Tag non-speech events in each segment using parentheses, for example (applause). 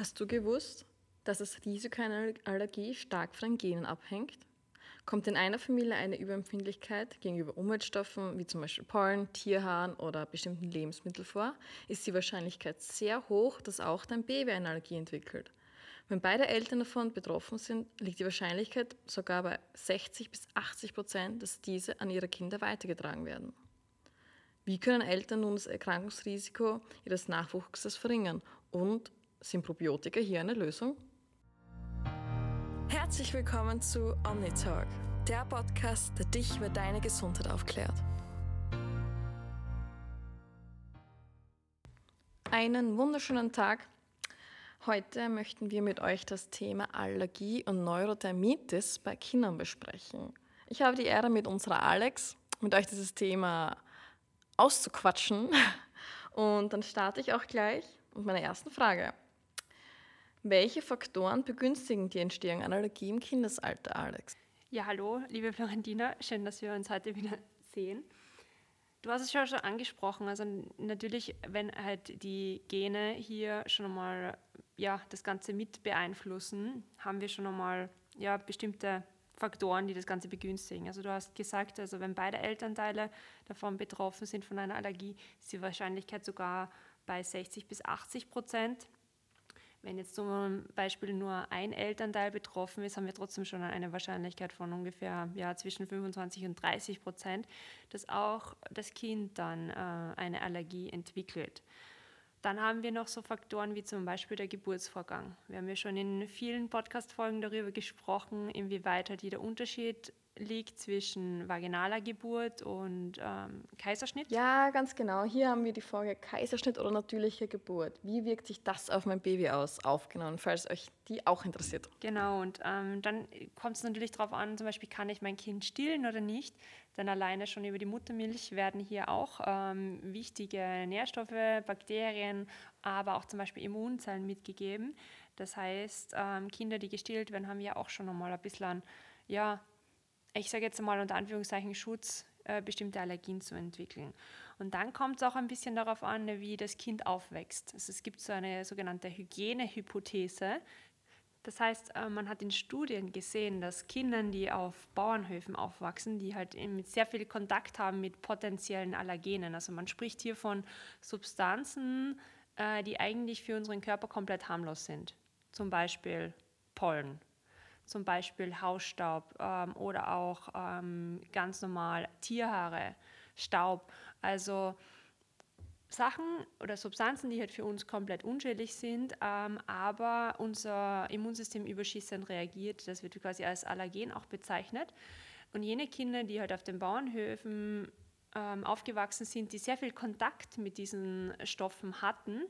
Hast du gewusst, dass das Risiko einer Allergie stark von den Genen abhängt? Kommt in einer Familie eine Überempfindlichkeit gegenüber Umweltstoffen wie zum Beispiel Pollen, Tierhaaren oder bestimmten Lebensmitteln vor, ist die Wahrscheinlichkeit sehr hoch, dass auch dein Baby eine Allergie entwickelt. Wenn beide Eltern davon betroffen sind, liegt die Wahrscheinlichkeit sogar bei 60 bis 80 Prozent, dass diese an ihre Kinder weitergetragen werden. Wie können Eltern nun das Erkrankungsrisiko ihres Nachwuchses verringern und sind Probiotika hier eine Lösung? Herzlich willkommen zu OmniTalk, der Podcast, der dich über deine Gesundheit aufklärt. Einen wunderschönen Tag. Heute möchten wir mit euch das Thema Allergie und Neurodermitis bei Kindern besprechen. Ich habe die Ehre, mit unserer Alex mit euch dieses Thema auszuquatschen. Und dann starte ich auch gleich mit meiner ersten Frage. Welche Faktoren begünstigen die Entstehung einer Allergie im Kindesalter, Alex? Ja, hallo, liebe Florentina, schön, dass wir uns heute wieder sehen. Du hast es schon, schon angesprochen, also natürlich, wenn halt die Gene hier schon einmal ja, das Ganze mit beeinflussen, haben wir schon einmal ja, bestimmte Faktoren, die das Ganze begünstigen. Also du hast gesagt, also wenn beide Elternteile davon betroffen sind von einer Allergie, ist die Wahrscheinlichkeit sogar bei 60 bis 80 Prozent. Wenn jetzt zum Beispiel nur ein Elternteil betroffen ist, haben wir trotzdem schon eine Wahrscheinlichkeit von ungefähr ja, zwischen 25 und 30 Prozent, dass auch das Kind dann äh, eine Allergie entwickelt. Dann haben wir noch so Faktoren wie zum Beispiel der Geburtsvorgang. Wir haben ja schon in vielen Podcast-Folgen darüber gesprochen, inwieweit halt jeder Unterschied liegt zwischen vaginaler Geburt und ähm, Kaiserschnitt? Ja, ganz genau. Hier haben wir die Frage Kaiserschnitt oder natürliche Geburt. Wie wirkt sich das auf mein Baby aus? Aufgenommen, falls euch die auch interessiert. Genau, und ähm, dann kommt es natürlich darauf an, zum Beispiel, kann ich mein Kind stillen oder nicht? Denn alleine schon über die Muttermilch werden hier auch ähm, wichtige Nährstoffe, Bakterien, aber auch zum Beispiel Immunzellen mitgegeben. Das heißt, ähm, Kinder, die gestillt werden, haben ja auch schon einmal ein bisschen ja, ich sage jetzt mal unter Anführungszeichen Schutz, äh, bestimmte Allergien zu entwickeln. Und dann kommt es auch ein bisschen darauf an, wie das Kind aufwächst. Also es gibt so eine sogenannte Hygienehypothese. Das heißt, äh, man hat in Studien gesehen, dass Kindern, die auf Bauernhöfen aufwachsen, die halt sehr viel Kontakt haben mit potenziellen Allergenen. Also man spricht hier von Substanzen, äh, die eigentlich für unseren Körper komplett harmlos sind. Zum Beispiel Pollen zum Beispiel Hausstaub ähm, oder auch ähm, ganz normal Tierhaare, Staub. Also Sachen oder Substanzen, die halt für uns komplett unschädlich sind, ähm, aber unser Immunsystem überschießend reagiert. Das wird quasi als Allergen auch bezeichnet. Und jene Kinder, die halt auf den Bauernhöfen ähm, aufgewachsen sind, die sehr viel Kontakt mit diesen Stoffen hatten,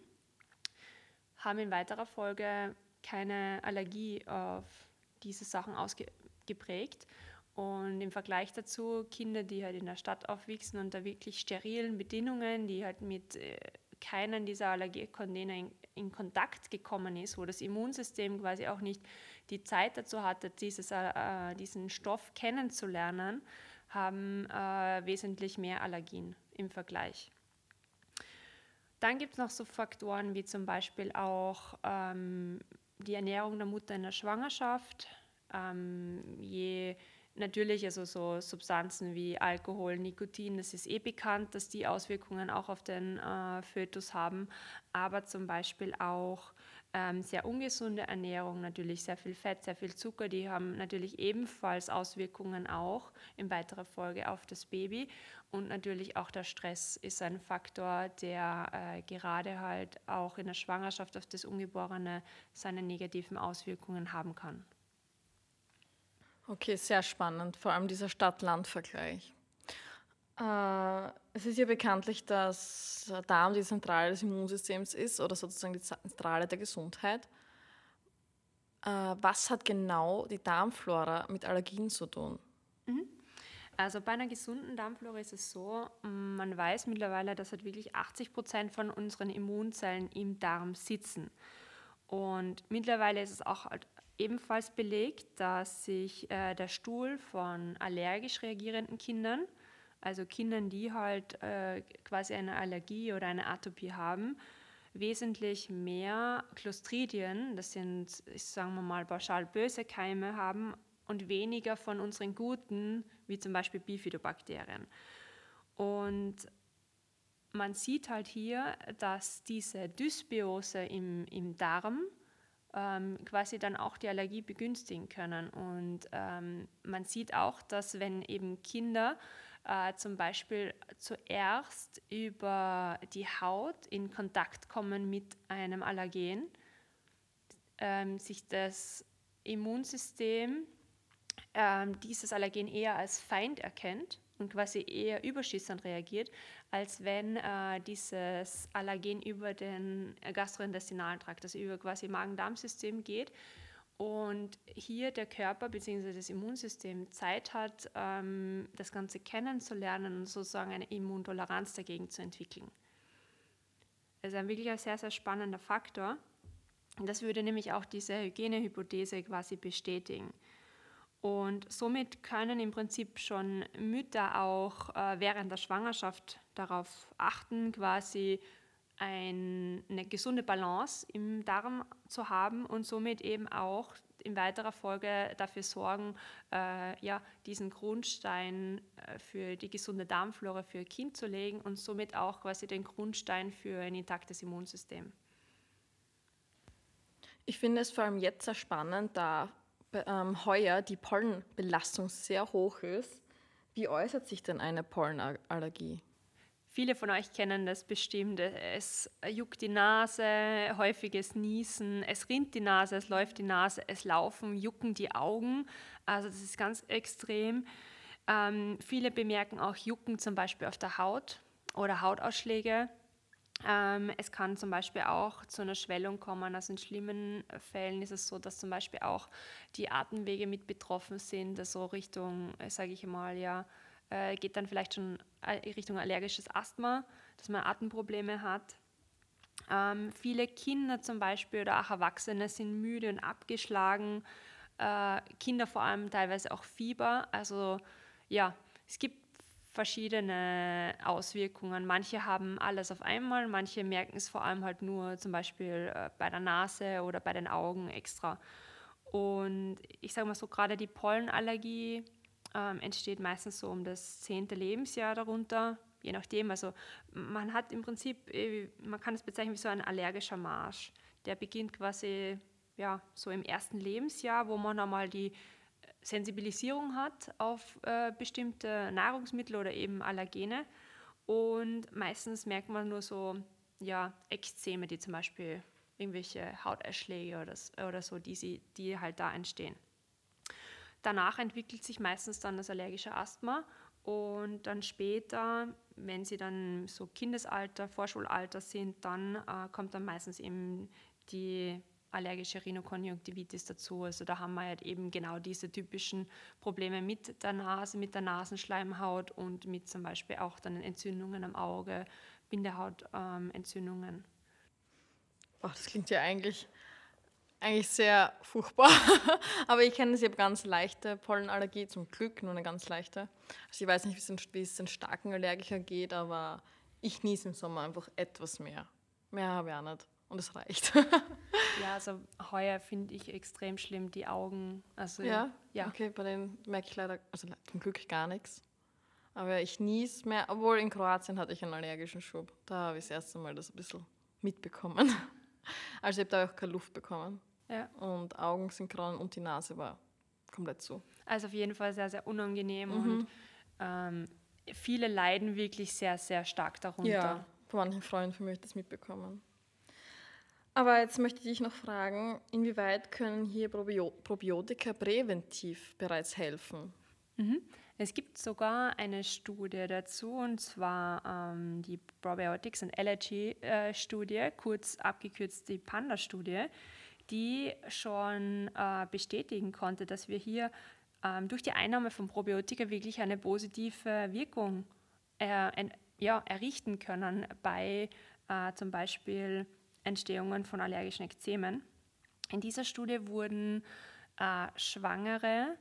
haben in weiterer Folge keine Allergie auf diese Sachen ausgeprägt. Und im Vergleich dazu Kinder, die halt in der Stadt aufwachsen unter wirklich sterilen Bedingungen, die halt mit äh, keinen dieser Allergiekontainer in, in, Kontakt gekommen ist, wo das Immunsystem quasi auch nicht die Zeit dazu hatte, dieses, äh, diesen Stoff kennenzulernen, haben äh, wesentlich mehr Allergien im Vergleich. Dann gibt es noch so Faktoren wie zum Beispiel auch ähm, die Ernährung der Mutter in der Schwangerschaft. Ähm, je natürlich, also so Substanzen wie Alkohol, Nikotin, das ist eh bekannt, dass die Auswirkungen auch auf den äh, Fötus haben, aber zum Beispiel auch ähm, sehr ungesunde Ernährung, natürlich sehr viel Fett, sehr viel Zucker, die haben natürlich ebenfalls Auswirkungen auch in weiterer Folge auf das Baby. Und natürlich auch der Stress ist ein Faktor, der äh, gerade halt auch in der Schwangerschaft auf das Ungeborene seine negativen Auswirkungen haben kann. Okay, sehr spannend, vor allem dieser Stadt-Land-Vergleich. Äh, es ist ja bekanntlich, dass Darm die Zentrale des Immunsystems ist oder sozusagen die Zentrale der Gesundheit. Äh, was hat genau die Darmflora mit Allergien zu tun? Mhm. Also bei einer gesunden Darmflora ist es so, man weiß mittlerweile, dass halt wirklich 80 Prozent von unseren Immunzellen im Darm sitzen. Und mittlerweile ist es auch halt ebenfalls belegt, dass sich äh, der Stuhl von allergisch reagierenden Kindern also Kindern, die halt äh, quasi eine Allergie oder eine Atopie haben, wesentlich mehr Clostridien, das sind, sagen wir mal, pauschal böse Keime haben und weniger von unseren guten, wie zum Beispiel Bifidobakterien. Und man sieht halt hier, dass diese Dysbiose im, im Darm ähm, quasi dann auch die Allergie begünstigen können. Und ähm, man sieht auch, dass wenn eben Kinder äh, zum Beispiel zuerst über die Haut in Kontakt kommen mit einem Allergen, ähm, sich das Immunsystem ähm, dieses Allergen eher als Feind erkennt und quasi eher überschießend reagiert, als wenn äh, dieses Allergen über den gastrointestinalen Trakt, also über quasi Magen-Darm-System geht und hier der Körper bzw. das Immunsystem Zeit hat, ähm, das Ganze kennenzulernen und sozusagen eine Immuntoleranz dagegen zu entwickeln. Das ist ein wirklich sehr, sehr spannender Faktor. Das würde nämlich auch diese Hygienehypothese quasi bestätigen. Und somit können im Prinzip schon Mütter auch äh, während der Schwangerschaft darauf achten, quasi ein, eine gesunde Balance im Darm zu haben und somit eben auch in weiterer Folge dafür sorgen, äh, ja, diesen Grundstein äh, für die gesunde Darmflora für Kind zu legen und somit auch quasi den Grundstein für ein intaktes Immunsystem. Ich finde es vor allem jetzt sehr spannend, da ähm, heuer die Pollenbelastung sehr hoch ist. Wie äußert sich denn eine Pollenallergie? Viele von euch kennen das bestimmt. Es juckt die Nase, häufiges Niesen, es rinnt die Nase, es läuft die Nase, es laufen, jucken die Augen. Also das ist ganz extrem. Ähm, viele bemerken auch Jucken zum Beispiel auf der Haut oder Hautausschläge. Ähm, es kann zum Beispiel auch zu einer Schwellung kommen. Also in schlimmen Fällen ist es so, dass zum Beispiel auch die Atemwege mit betroffen sind, also Richtung, äh, sage ich mal, ja, äh, geht dann vielleicht schon äh, Richtung allergisches Asthma, dass man Atemprobleme hat. Ähm, viele Kinder zum Beispiel oder auch Erwachsene sind müde und abgeschlagen. Äh, Kinder vor allem teilweise auch Fieber. Also ja, es gibt verschiedene Auswirkungen. Manche haben alles auf einmal, manche merken es vor allem halt nur zum Beispiel äh, bei der Nase oder bei den Augen extra. Und ich sage mal so, gerade die Pollenallergie ähm, entsteht meistens so um das zehnte Lebensjahr darunter, je nachdem. Also man hat im Prinzip, äh, man kann es bezeichnen wie so ein allergischer Marsch. Der beginnt quasi ja, so im ersten Lebensjahr, wo man einmal die Sensibilisierung hat auf äh, bestimmte Nahrungsmittel oder eben Allergene. Und meistens merkt man nur so ja, Ekzeme, die zum Beispiel irgendwelche Hauterschläge oder, oder so, die, sie, die halt da entstehen. Danach entwickelt sich meistens dann das allergische Asthma und dann später, wenn sie dann so Kindesalter, Vorschulalter sind, dann äh, kommt dann meistens eben die allergische Rhinokonjunktivitis dazu. Also da haben wir halt eben genau diese typischen Probleme mit der Nase, mit der Nasenschleimhaut und mit zum Beispiel auch dann Entzündungen am Auge, Bindehautentzündungen. Ähm, Boah, das klingt ja eigentlich eigentlich sehr furchtbar. (laughs) Aber ich kenne es, ich habe ganz leichte Pollenallergie, zum Glück nur eine ganz leichte. Also ich weiß nicht, wie es den starken Allergiker geht, aber ich niese im Sommer einfach etwas mehr. Mehr habe ich auch nicht. Und es reicht. (laughs) ja, also heuer finde ich extrem schlimm die Augen. Also, ja? ja, okay, bei denen merke ich leider, also zum Glück gar nichts. Aber ich niese mehr, obwohl in Kroatien hatte ich einen allergischen Schub. Da habe ich das erste Mal das ein bisschen mitbekommen. (laughs) Also ich habe da auch keine Luft bekommen. Ja. Und Augen sind grau und die Nase war komplett zu. Also auf jeden Fall sehr, sehr unangenehm mhm. und ähm, viele leiden wirklich sehr, sehr stark darunter. Ja, von manchen Freunden von mir das mitbekommen. Aber jetzt möchte ich dich noch fragen, inwieweit können hier Probio Probiotika präventiv bereits helfen? Mhm. Es gibt sogar eine Studie dazu, und zwar ähm, die Probiotics and Allergy äh, Studie, kurz abgekürzt die Panda-Studie die schon äh, bestätigen konnte, dass wir hier ähm, durch die Einnahme von Probiotika wirklich eine positive Wirkung äh, ein, ja, errichten können bei äh, zum Beispiel Entstehungen von allergischen Ekzemen. In dieser Studie wurden äh, Schwangere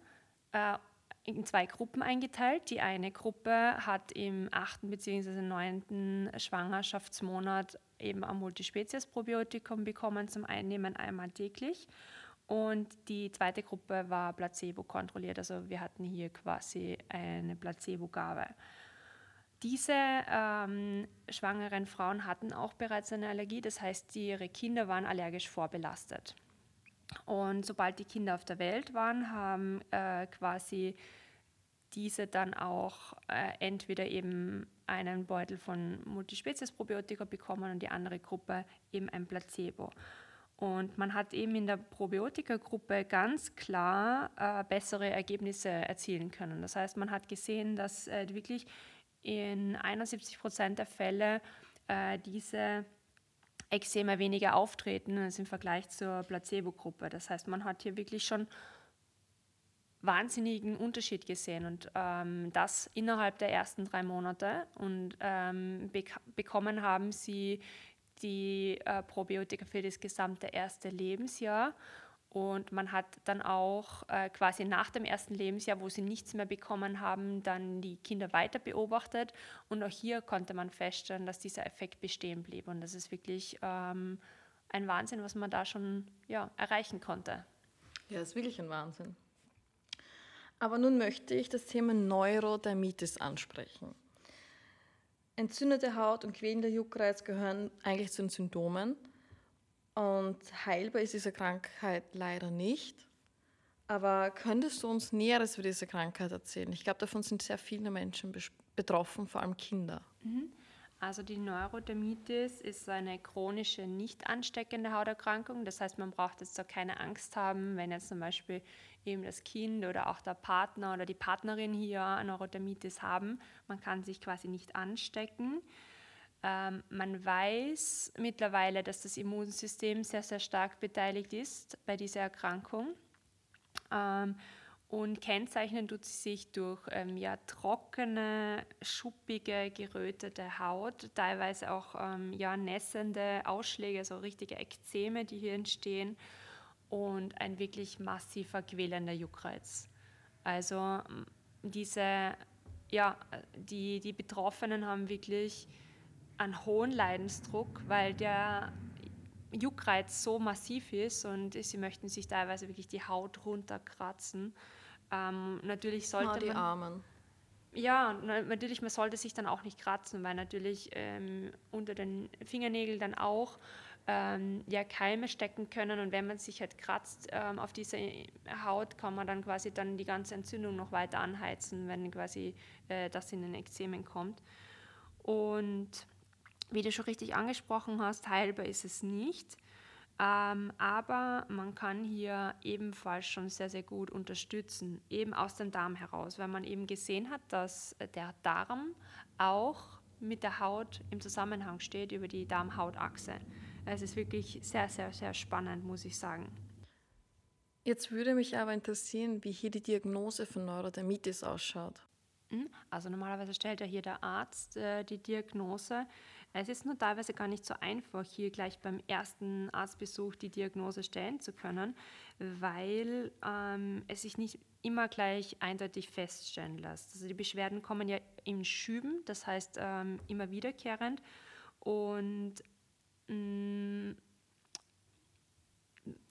äh, in zwei Gruppen eingeteilt. Die eine Gruppe hat im achten bzw. neunten Schwangerschaftsmonat eben ein Multispezies-Probiotikum bekommen zum Einnehmen einmal täglich. Und die zweite Gruppe war Placebo kontrolliert. Also wir hatten hier quasi eine Placebo-Gabe. Diese ähm, schwangeren Frauen hatten auch bereits eine Allergie, das heißt, ihre Kinder waren allergisch vorbelastet. Und sobald die Kinder auf der Welt waren, haben äh, quasi diese dann auch äh, entweder eben einen Beutel von Multispezies-Probiotika bekommen und die andere Gruppe eben ein Placebo. Und man hat eben in der Probiotika-Gruppe ganz klar äh, bessere Ergebnisse erzielen können. Das heißt, man hat gesehen, dass äh, wirklich in 71 Prozent der Fälle äh, diese Ekzeme weniger auftreten als im Vergleich zur Placebo-Gruppe. Das heißt, man hat hier wirklich schon wahnsinnigen Unterschied gesehen und ähm, das innerhalb der ersten drei Monate. Und ähm, bek bekommen haben sie die äh, Probiotika für das gesamte erste Lebensjahr. Und man hat dann auch äh, quasi nach dem ersten Lebensjahr, wo sie nichts mehr bekommen haben, dann die Kinder weiter beobachtet. Und auch hier konnte man feststellen, dass dieser Effekt bestehen blieb. Und das ist wirklich ähm, ein Wahnsinn, was man da schon ja, erreichen konnte. Ja, das ist wirklich ein Wahnsinn. Aber nun möchte ich das Thema Neurodermitis ansprechen. Entzündete Haut und quälender Juckreiz gehören eigentlich zu den Symptomen. Und heilbar ist diese Krankheit leider nicht. Aber könntest du uns Näheres über diese Krankheit erzählen? Ich glaube, davon sind sehr viele Menschen betroffen, vor allem Kinder. Mhm. Also die Neurodermitis ist eine chronische, nicht ansteckende Hauterkrankung. Das heißt, man braucht jetzt da keine Angst haben, wenn jetzt zum Beispiel eben das Kind oder auch der Partner oder die Partnerin hier Neurodermitis haben. Man kann sich quasi nicht anstecken. Ähm, man weiß mittlerweile, dass das Immunsystem sehr, sehr stark beteiligt ist bei dieser Erkrankung. Ähm, und kennzeichnen tut sie sich durch ähm, ja, trockene, schuppige, gerötete Haut, teilweise auch ähm, ja, nässende Ausschläge, so richtige Ekzeme, die hier entstehen und ein wirklich massiver quälender Juckreiz. Also diese, ja, die, die Betroffenen haben wirklich einen hohen Leidensdruck, weil der Juckreiz so massiv ist und sie möchten sich teilweise wirklich die Haut runterkratzen. Ähm, natürlich sollte oh, die man, Armen. Ja, natürlich, man sollte sich dann auch nicht kratzen, weil natürlich ähm, unter den Fingernägeln dann auch ähm, ja, Keime stecken können und wenn man sich halt kratzt ähm, auf dieser Haut, kann man dann quasi dann die ganze Entzündung noch weiter anheizen, wenn quasi äh, das in den Ekzemen kommt. Und wie du schon richtig angesprochen hast, heilbar ist es nicht. Ähm, aber man kann hier ebenfalls schon sehr, sehr gut unterstützen, eben aus dem Darm heraus, weil man eben gesehen hat, dass der Darm auch mit der Haut im Zusammenhang steht über die Darm-Haut-Achse. Es ist wirklich sehr, sehr, sehr spannend, muss ich sagen. Jetzt würde mich aber interessieren, wie hier die Diagnose von Neurodermitis ausschaut. Hm? Also normalerweise stellt ja hier der Arzt äh, die Diagnose. Es ist nur teilweise gar nicht so einfach, hier gleich beim ersten Arztbesuch die Diagnose stellen zu können, weil ähm, es sich nicht immer gleich eindeutig feststellen lässt. Also die Beschwerden kommen ja in Schüben, das heißt ähm, immer wiederkehrend und mh, mm,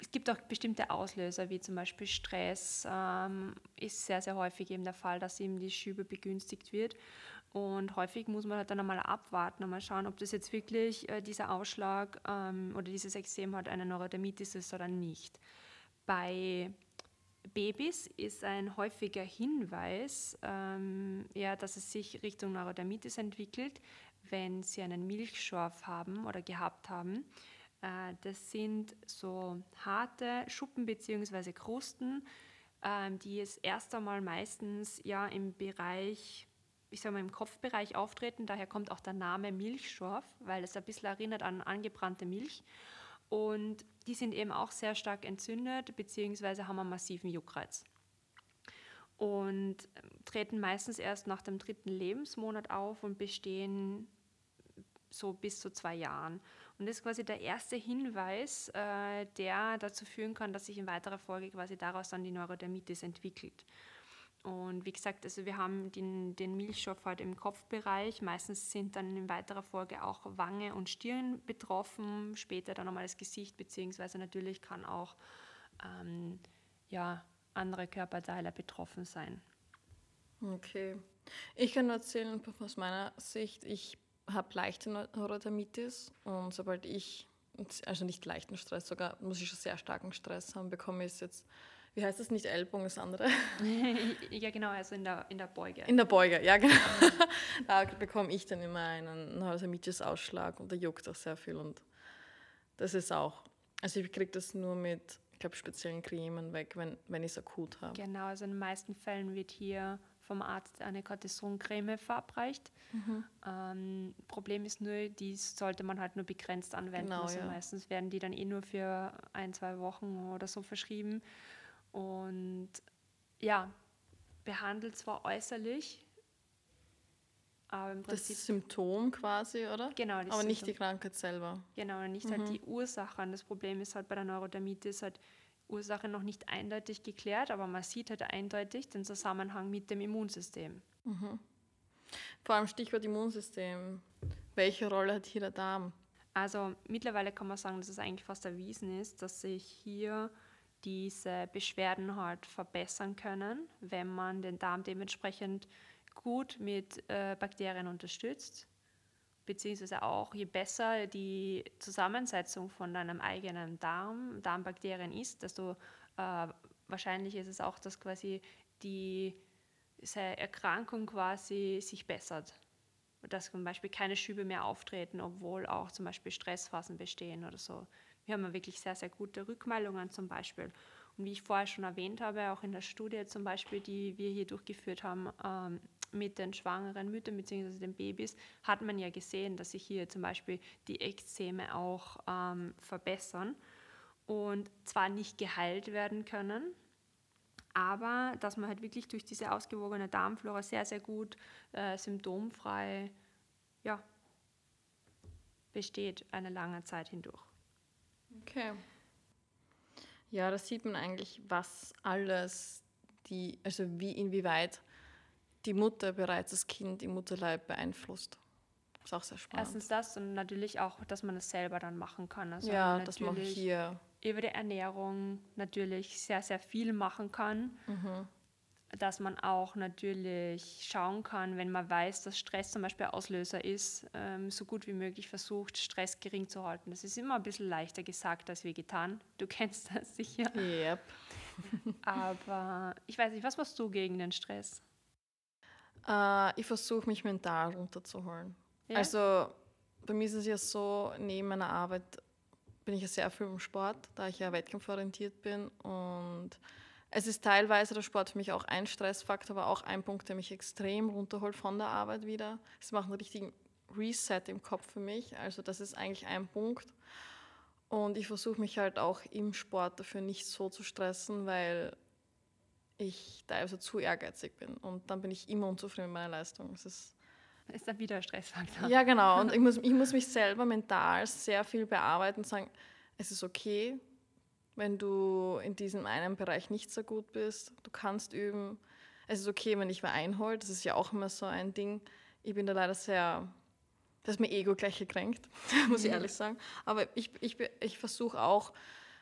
es gibt auch bestimmte Auslöser, wie zum Beispiel Stress, ähm, ist sehr, sehr häufig eben der Fall, dass eben die Schübe begünstigt wird. Und häufig muss man halt dann einmal abwarten, einmal schauen, ob das jetzt wirklich äh, dieser Ausschlag ähm, oder dieses Extrem hat eine Neurodermitis ist oder nicht. Bei Babys ist ein häufiger Hinweis, ähm, ja, dass es sich Richtung Neurodermitis entwickelt, wenn sie einen Milchschorf haben oder gehabt haben. Äh, das sind so harte Schuppen bzw. Krusten, äh, die es erst einmal meistens ja im Bereich ich sage mal, im Kopfbereich auftreten. Daher kommt auch der Name Milchschorf, weil es ein bisschen erinnert an angebrannte Milch. Und die sind eben auch sehr stark entzündet bzw. haben einen massiven Juckreiz. Und ähm, treten meistens erst nach dem dritten Lebensmonat auf und bestehen so bis zu zwei Jahren. Und das ist quasi der erste Hinweis, äh, der dazu führen kann, dass sich in weiterer Folge quasi daraus dann die Neurodermitis entwickelt. Und wie gesagt, also wir haben den, den Milchstoff halt im Kopfbereich. Meistens sind dann in weiterer Folge auch Wange und Stirn betroffen, später dann nochmal das Gesicht, beziehungsweise natürlich kann auch ähm, ja, andere Körperteile betroffen sein. Okay. Ich kann nur erzählen aus meiner Sicht, ich habe leichte Neurodermitis und sobald ich, also nicht leichten Stress, sogar muss ich schon sehr starken Stress haben, bekomme ich es jetzt wie heißt das nicht Ellbogen, das andere? (laughs) ja, genau, also in der, in der Beuge. In der Beuge, ja, genau. (laughs) da bekomme ich dann immer einen Neurodermitis-Ausschlag und der juckt auch sehr viel und das ist auch, also ich kriege das nur mit, ich glaube, speziellen Cremen weg, wenn, wenn ich es akut habe. Genau, also in den meisten Fällen wird hier vom Arzt eine Cortisoncreme verabreicht. Mhm. Ähm, Problem ist nur, die sollte man halt nur begrenzt anwenden. Genau, also ja. meistens werden die dann eh nur für ein, zwei Wochen oder so verschrieben. Und ja, behandelt zwar äußerlich, aber im Prinzip. Das Symptom quasi, oder? Genau. aber Symptom. nicht die Krankheit selber. Genau, nicht halt mhm. halt die Ursache. Und das Problem ist halt bei der Neurodermitis halt Ursache noch nicht eindeutig geklärt, aber man sieht halt eindeutig den Zusammenhang mit dem Immunsystem. Mhm. Vor allem Stichwort Immunsystem. Welche Rolle hat hier der Darm? Also mittlerweile kann man sagen, dass es eigentlich fast erwiesen ist, dass sich hier diese Beschwerden halt verbessern können, wenn man den Darm dementsprechend gut mit äh, Bakterien unterstützt, beziehungsweise auch je besser die Zusammensetzung von deinem eigenen Darm, Darmbakterien ist, desto äh, wahrscheinlich ist es auch, dass quasi die Erkrankung quasi sich bessert. Dass zum Beispiel keine Schübe mehr auftreten, obwohl auch zum Beispiel Stressphasen bestehen oder so. Wir haben wirklich sehr, sehr gute Rückmeldungen zum Beispiel. Und wie ich vorher schon erwähnt habe, auch in der Studie zum Beispiel, die wir hier durchgeführt haben ähm, mit den schwangeren Müttern bzw. den Babys, hat man ja gesehen, dass sich hier zum Beispiel die Ekzeme auch ähm, verbessern und zwar nicht geheilt werden können, aber dass man halt wirklich durch diese ausgewogene Darmflora sehr, sehr gut äh, symptomfrei ja, besteht eine lange Zeit hindurch. Okay. Ja, da sieht man eigentlich, was alles die, also wie inwieweit die Mutter bereits das Kind im Mutterleib beeinflusst. Ist auch sehr spannend. Erstens das und natürlich auch, dass man es selber dann machen kann. Also ja, dass man hier über die Ernährung natürlich sehr, sehr viel machen kann. Mhm dass man auch natürlich schauen kann, wenn man weiß, dass Stress zum Beispiel Auslöser ist, ähm, so gut wie möglich versucht, Stress gering zu halten. Das ist immer ein bisschen leichter gesagt als wie getan. Du (laughs) kennst das sicher. Yep. Aber ich weiß nicht, was machst du gegen den Stress? Äh, ich versuche mich mental runterzuholen. Ja? Also bei mir ist es ja so, neben meiner Arbeit bin ich ja sehr viel im Sport, da ich ja wettkampforientiert bin und es ist teilweise der Sport für mich auch ein Stressfaktor, aber auch ein Punkt, der mich extrem runterholt von der Arbeit wieder. Es macht einen richtigen Reset im Kopf für mich. Also das ist eigentlich ein Punkt. Und ich versuche mich halt auch im Sport dafür nicht so zu stressen, weil ich da also zu ehrgeizig bin. Und dann bin ich immer unzufrieden mit meiner Leistung. Das ist, ist dann wieder ein Stressfaktor. Ja, genau. Und (laughs) ich muss, ich muss mich selber mental sehr viel bearbeiten und sagen, es ist okay, wenn du in diesem einen Bereich nicht so gut bist. Du kannst üben. Es ist okay, wenn ich wer einholt. Das ist ja auch immer so ein Ding. Ich bin da leider sehr, das ist mir Ego gleich gekränkt, (laughs) muss ich ehrlich sagen. Aber ich, ich, ich versuche auch,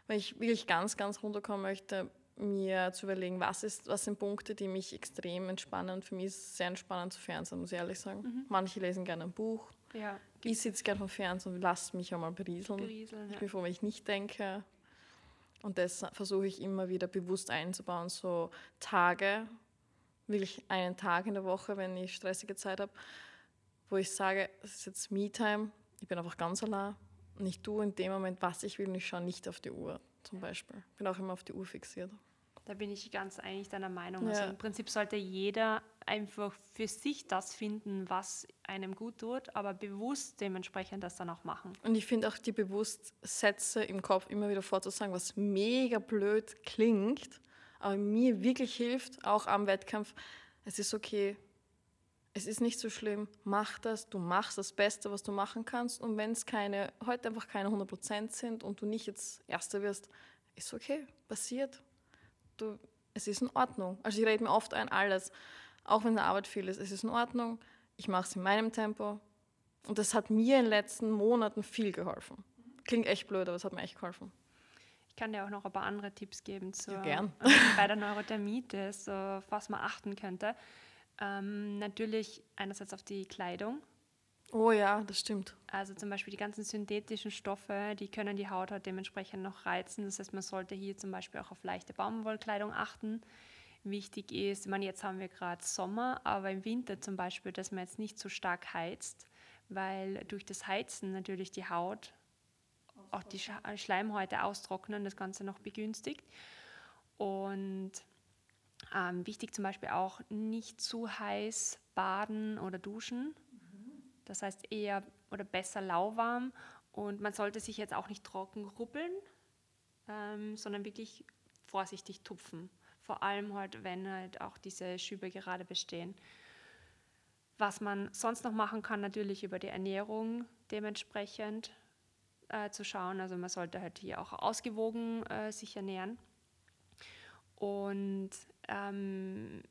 wenn ich wirklich ganz, ganz runterkommen möchte, mir zu überlegen, was, ist, was sind Punkte, die mich extrem entspannen. Für mich ist es sehr entspannend zu Fernsehen, muss ich ehrlich sagen. Mhm. Manche lesen gerne ein Buch. Ja, ich sitze gerne vom Fernsehen und lasse mich auch mal berieseln. berieseln ich bin froh, wenn ich nicht denke. Und das versuche ich immer wieder bewusst einzubauen, so Tage, wirklich einen Tag in der Woche, wenn ich stressige Zeit habe, wo ich sage, es ist jetzt Me-Time, ich bin einfach ganz allein und ich tue in dem Moment, was ich will und ich schaue nicht auf die Uhr zum Beispiel. Ich bin auch immer auf die Uhr fixiert. Da bin ich ganz einig deiner Meinung. Also ja. Also im Prinzip sollte jeder einfach für sich das finden, was einem gut tut, aber bewusst dementsprechend das dann auch machen. Und ich finde auch die bewusst Sätze im Kopf immer wieder vorzusagen, was mega blöd klingt, aber mir wirklich hilft, auch am Wettkampf, es ist okay, es ist nicht so schlimm, mach das, du machst das Beste, was du machen kannst. Und wenn es keine, heute einfach keine 100% sind und du nicht jetzt Erster wirst, ist okay, passiert du, es ist in Ordnung. Also ich rede mir oft ein, alles, auch wenn der Arbeit viel ist, es ist in Ordnung, ich mache es in meinem Tempo. Und das hat mir in den letzten Monaten viel geholfen. Klingt echt blöd, aber es hat mir echt geholfen. Ich kann dir auch noch ein paar andere Tipps geben zur, Ja, gern. äh, bei der Neurodermite, so, auf was man achten könnte. Ähm, natürlich einerseits auf die Kleidung. Oh ja, das stimmt. Also zum Beispiel die ganzen synthetischen Stoffe, die können die Haut halt dementsprechend noch reizen. Das heißt, man sollte hier zum Beispiel auch auf leichte Baumwollkleidung achten. Wichtig ist, ich meine, jetzt haben wir gerade Sommer, aber im Winter zum Beispiel, dass man jetzt nicht so stark heizt, weil durch das Heizen natürlich die Haut, auch die Sch- Schleimhäute austrocknen, das Ganze noch begünstigt. Und ähm, wichtig zum Beispiel auch nicht zu heiß baden oder duschen. Das heißt eher oder besser lauwarm und man sollte sich jetzt auch nicht trocken rubbeln, ähm, sondern wirklich vorsichtig tupfen. Vor allem halt, wenn halt auch diese Schübe gerade bestehen. Was man sonst noch machen kann, natürlich über die Ernährung dementsprechend äh, zu schauen. Also man sollte halt hier auch ausgewogen äh, sich ernähren. Und ähm,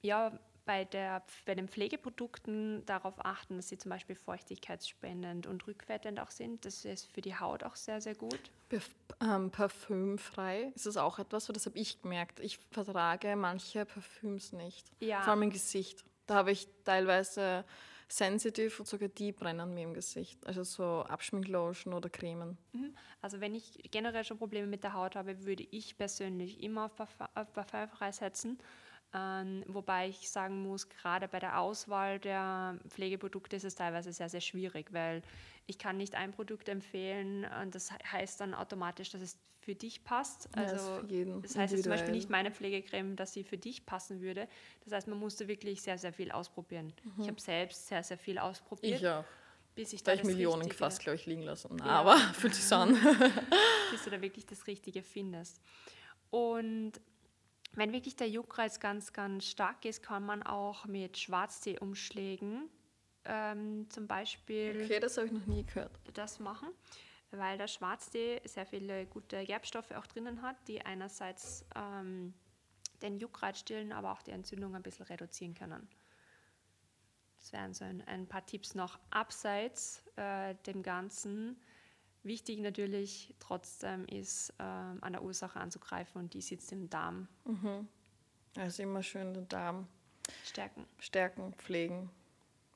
ja, bei, der, bei den Pflegeprodukten darauf achten, dass sie zum Beispiel feuchtigkeitsspendend und rückfettend auch sind. Das ist für die Haut auch sehr, sehr gut. Perf ähm, parfümfrei ist das auch etwas, das habe ich gemerkt. Ich vertrage manche Parfüms nicht. Ja. Vor allem im Gesicht. Da habe ich teilweise sensitive und sogar die brennen mir im Gesicht. Also so Abschminklotion oder Cremen. Mhm. Also wenn ich generell schon Probleme mit der Haut habe, würde ich persönlich immer auf Parfum freisetzen. Ähm, wobei ich sagen muss, gerade bei der Auswahl der Pflegeprodukte ist es teilweise sehr, sehr schwierig, weil ich kann nicht ein Produkt empfehlen und das he- heißt dann automatisch, dass es für dich passt. Ja, Also für das heißt jetzt zum Beispiel nicht meine Pflegecreme, dass sie für dich passen würde. Das heißt, man musste wirklich sehr, sehr viel ausprobieren. Ich habe selbst sehr, sehr viel ausprobiert, Mhm. Ich auch. bis ich Da ich Millionen Richtige- fast, glaube ich, liegen lassen. Ja. Aber (laughs) sich so an. (laughs) bis du da wirklich das Richtige findest. Und wenn wirklich der Juckreiz ganz, ganz stark ist, kann man auch mit Schwarztee-Umschlägen ähm, zum Beispiel Okay, das habe ich noch nie gehört. das machen, weil der Schwarztee sehr viele gute Gerbstoffe auch drinnen hat, die einerseits ähm, den Juckreiz stillen, aber auch die Entzündung ein bisschen reduzieren können. Das wären so ein, ein paar Tipps noch abseits äh, dem Ganzen. Wichtig natürlich trotzdem ist, ähm, an der Ursache anzugreifen und die sitzt im Darm. Also immer schön den Darm Stärken, stärken, pflegen.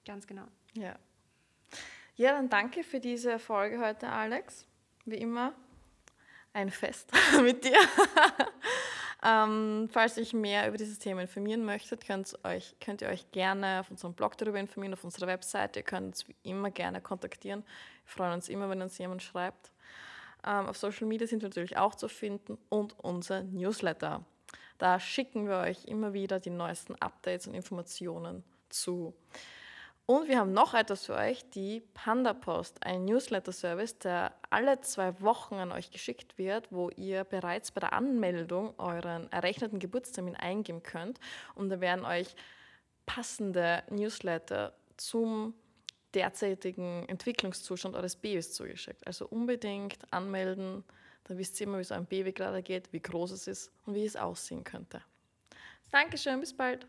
ganz genau. Ja. Ja, dann danke für diese Folge heute, Alex. Wie immer ein Fest (laughs) mit dir. Ähm, falls ihr euch mehr über dieses Thema informieren möchtet, könnt, euch, könnt ihr euch gerne auf unserem Blog darüber informieren, auf unserer Webseite. Ihr könnt uns wie immer gerne kontaktieren. Wir freuen uns immer, wenn uns jemand schreibt. Ähm, auf Social Media sind wir natürlich auch zu finden und unser Newsletter. Da schicken wir euch immer wieder die neuesten Updates und Informationen zu. Und wir haben noch etwas für euch, die Panda Post, ein Newsletter-Service, der alle zwei Wochen an euch geschickt wird, wo ihr bereits bei der Anmeldung euren errechneten Geburtstermin eingeben könnt. Und da werden euch passende Newsletter zum derzeitigen Entwicklungszustand eures Babys zugeschickt. Also unbedingt anmelden, dann wisst ihr immer, wie es eurem Baby gerade geht, wie groß es ist und wie es aussehen könnte. Dankeschön, bis bald.